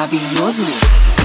maravilhoso.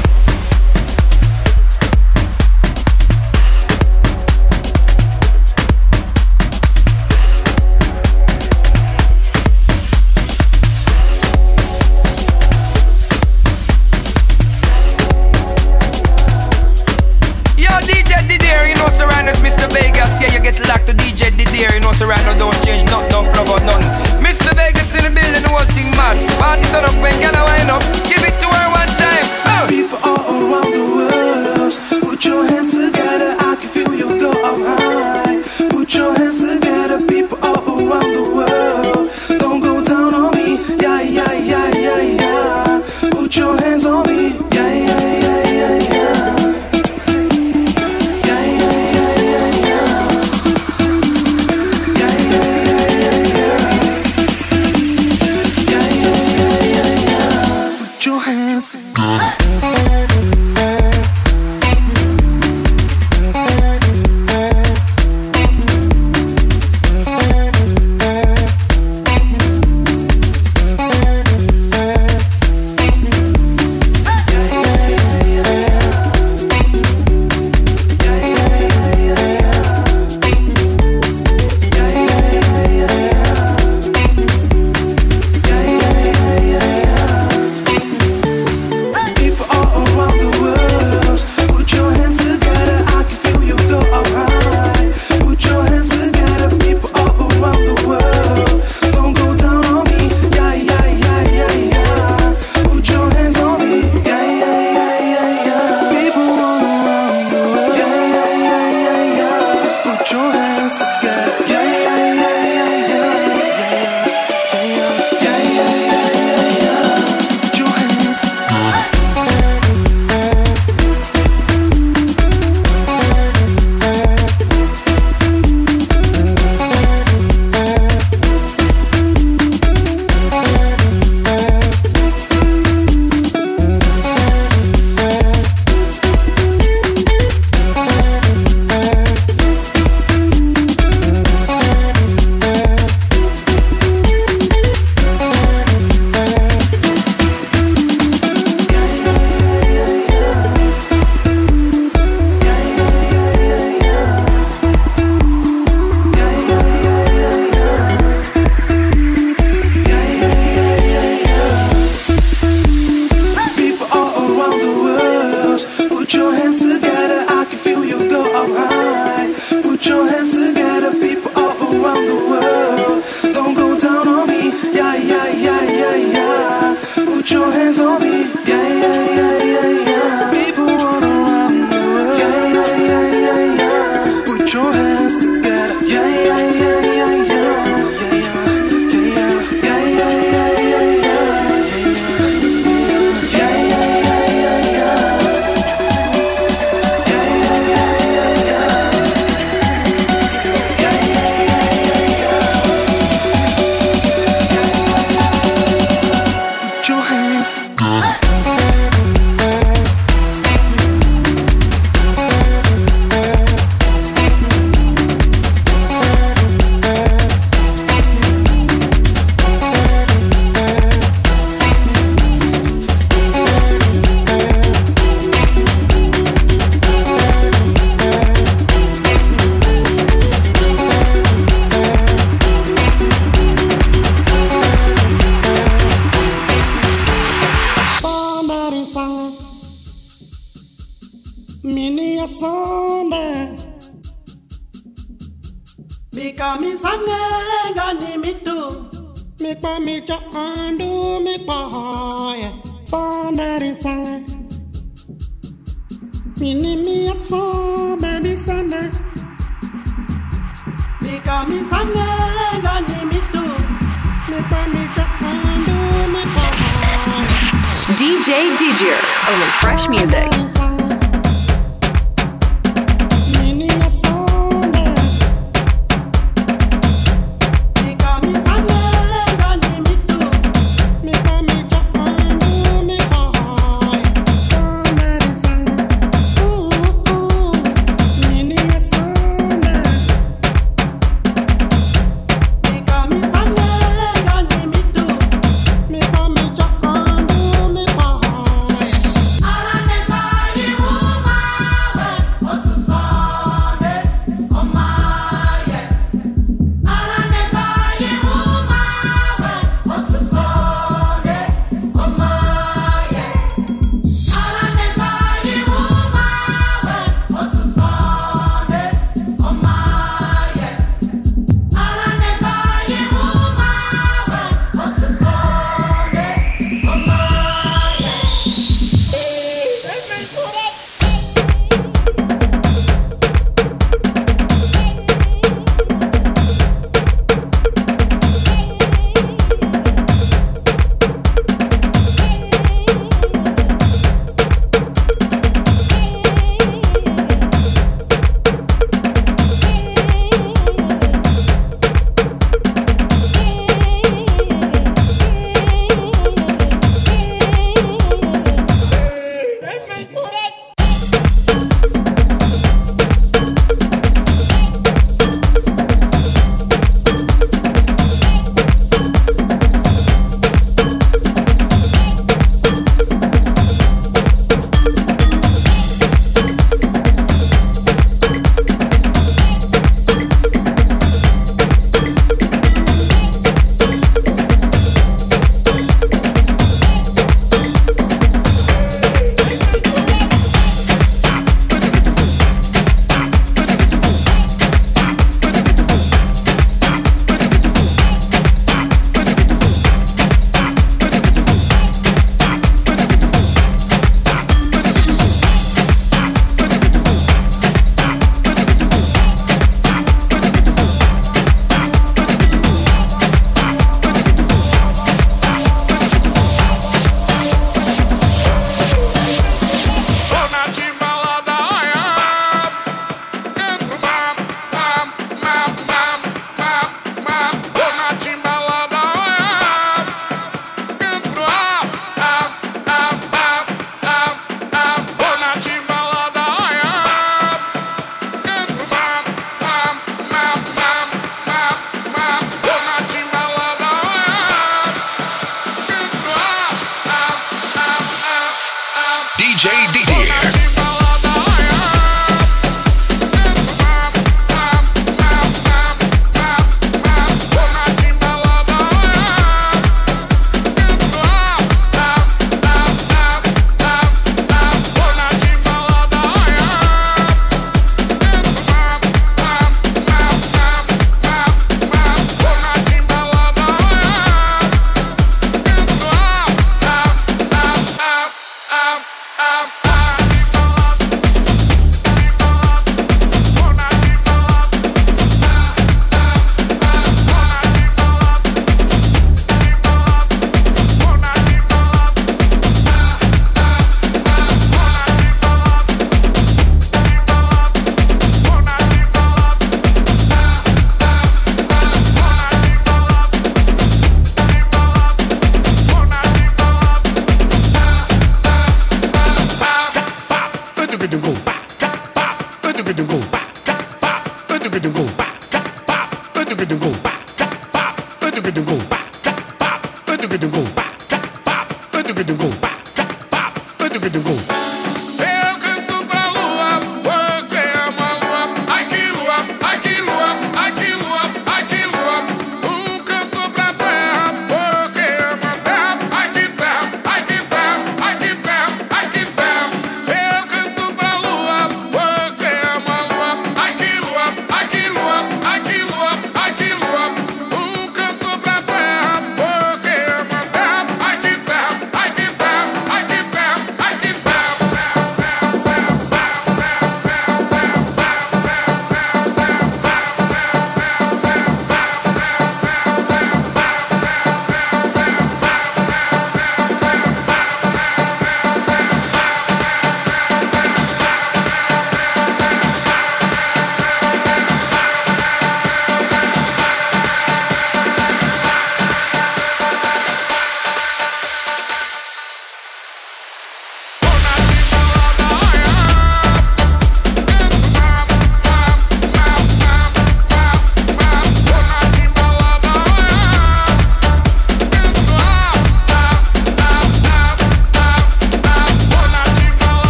DJ Didier.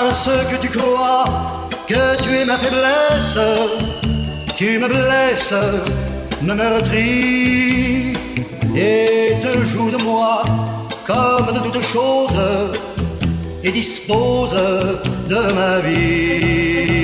Parce que tu crois que tu es ma faiblesse, tu me blesses, me meurtris et te joues de moi comme de toutes choses et dispose de ma Don't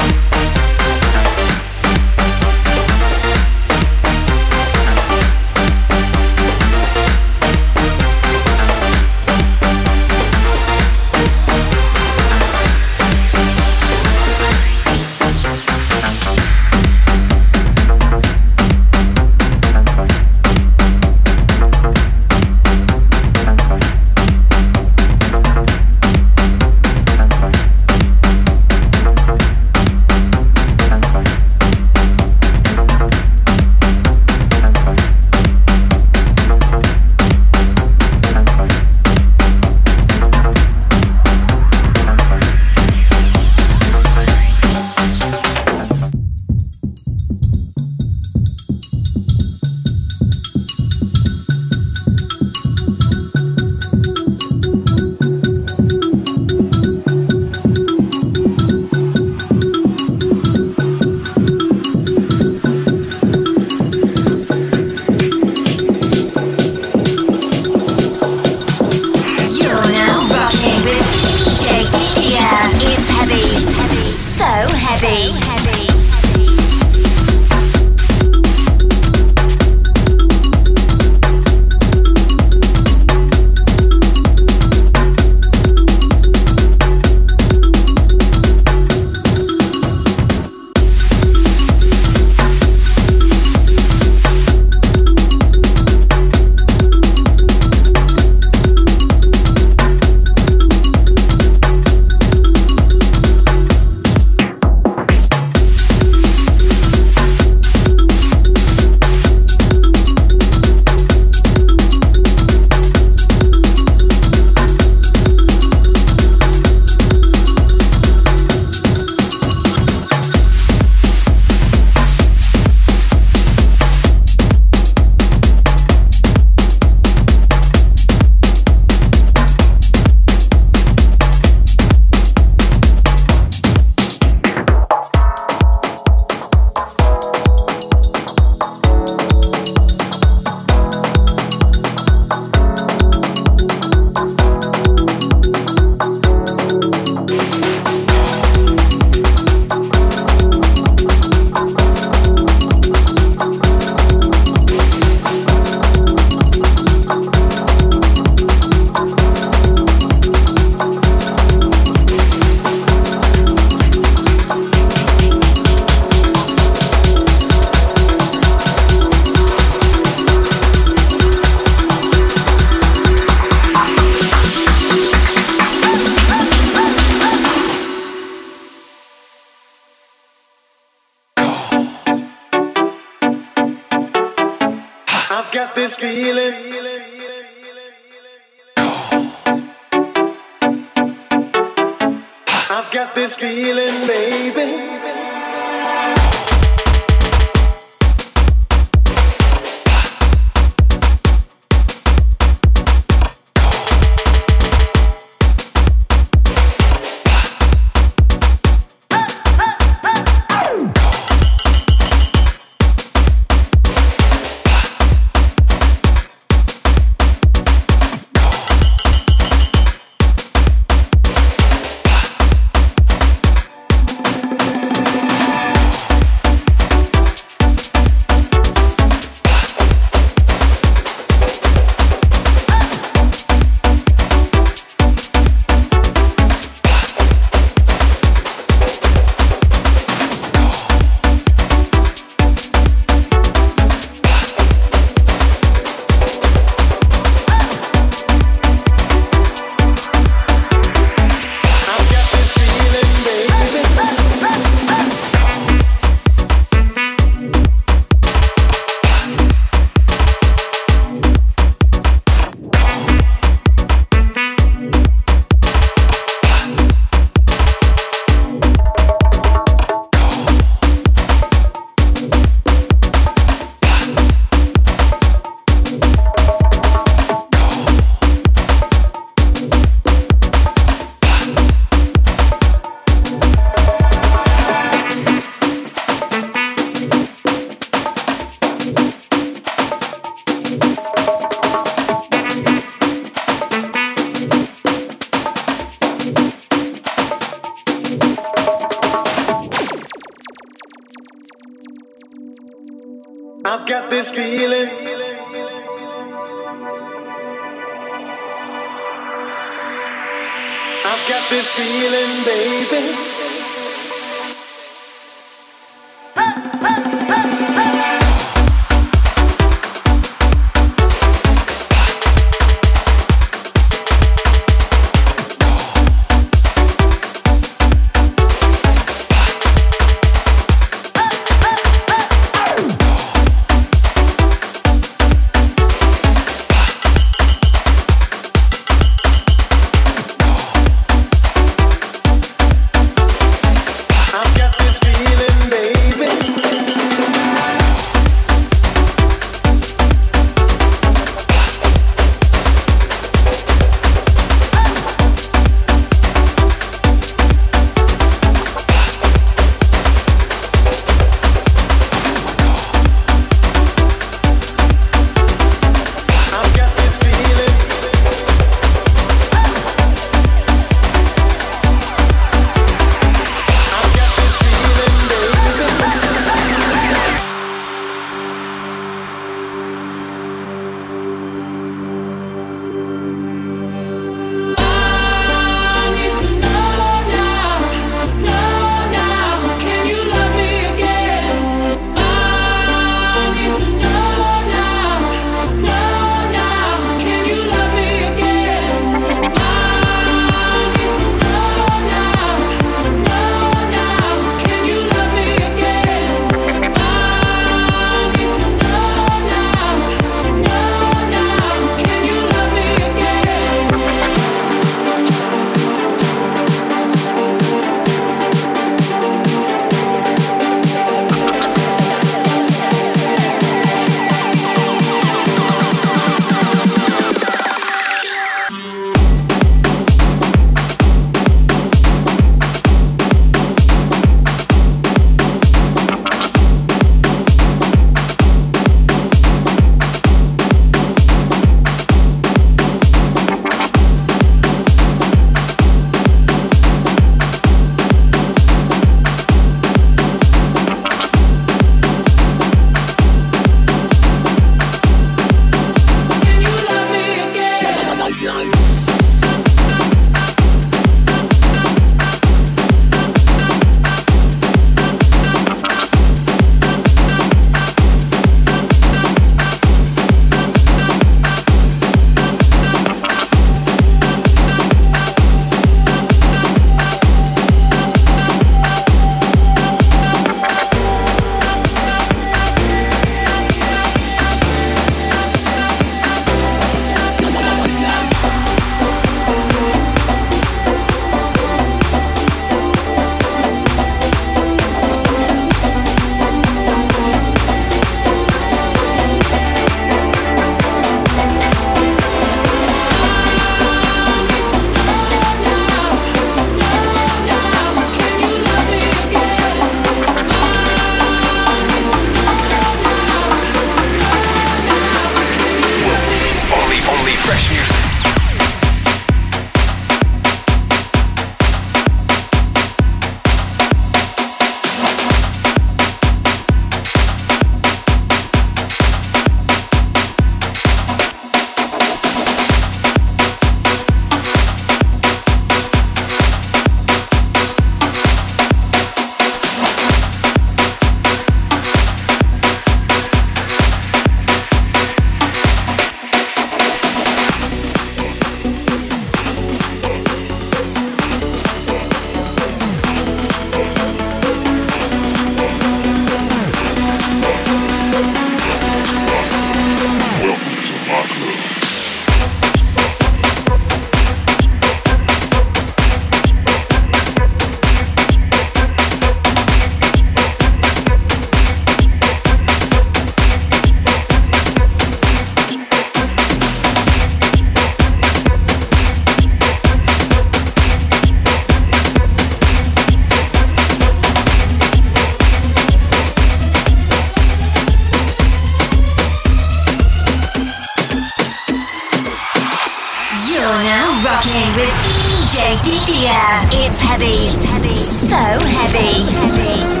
DDM. It's heavy. It's heavy. So heavy. So heavy.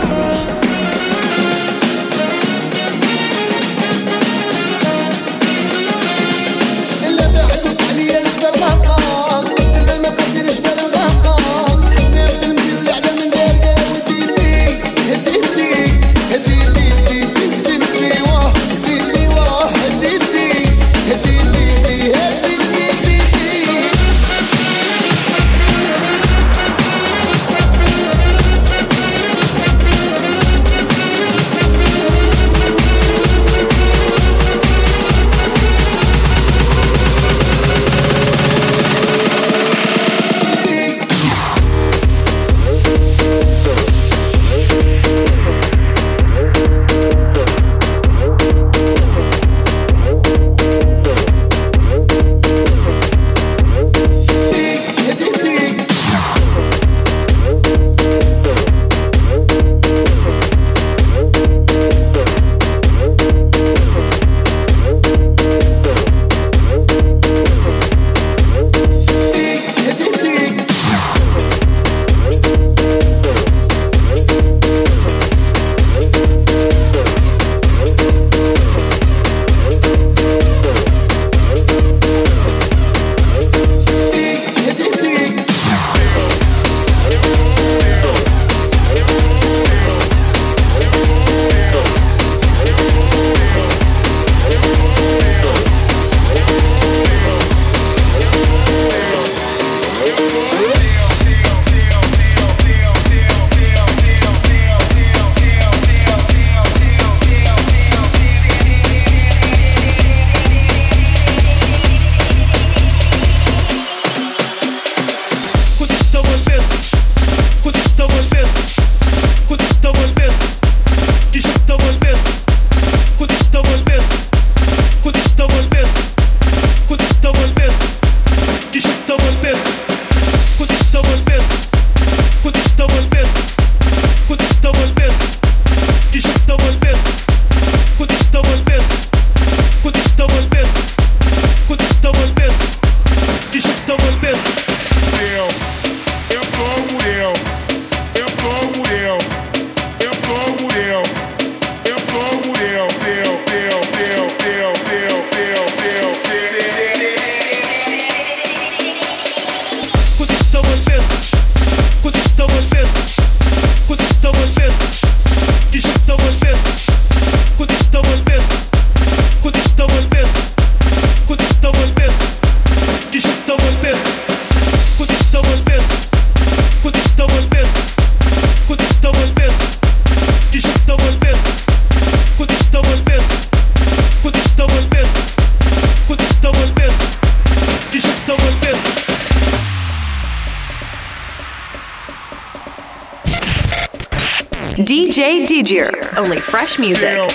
music. Deal.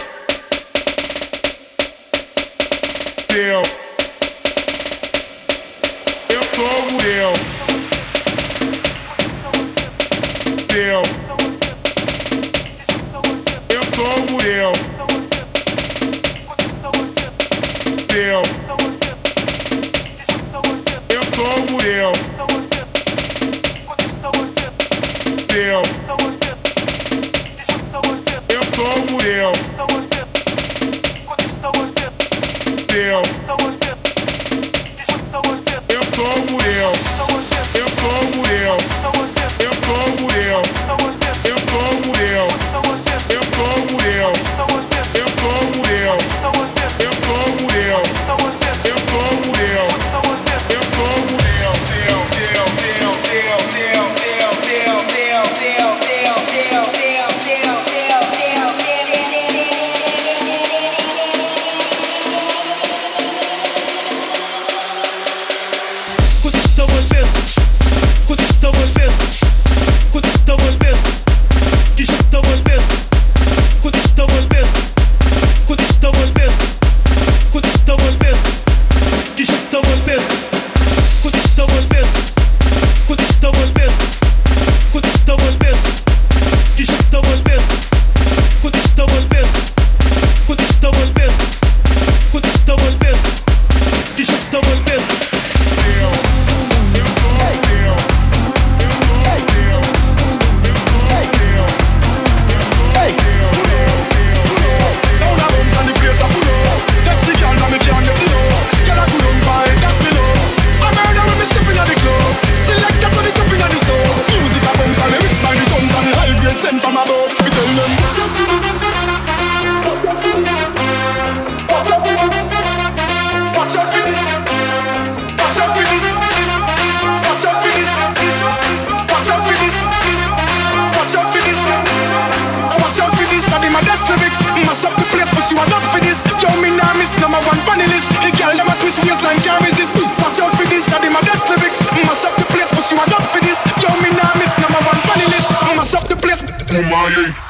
Deal. Eu tô mudeu. Deal. Eu tô mudeu. you are up for this. Yo, me nah miss number one funny list. I'ma shop the place. Oh my.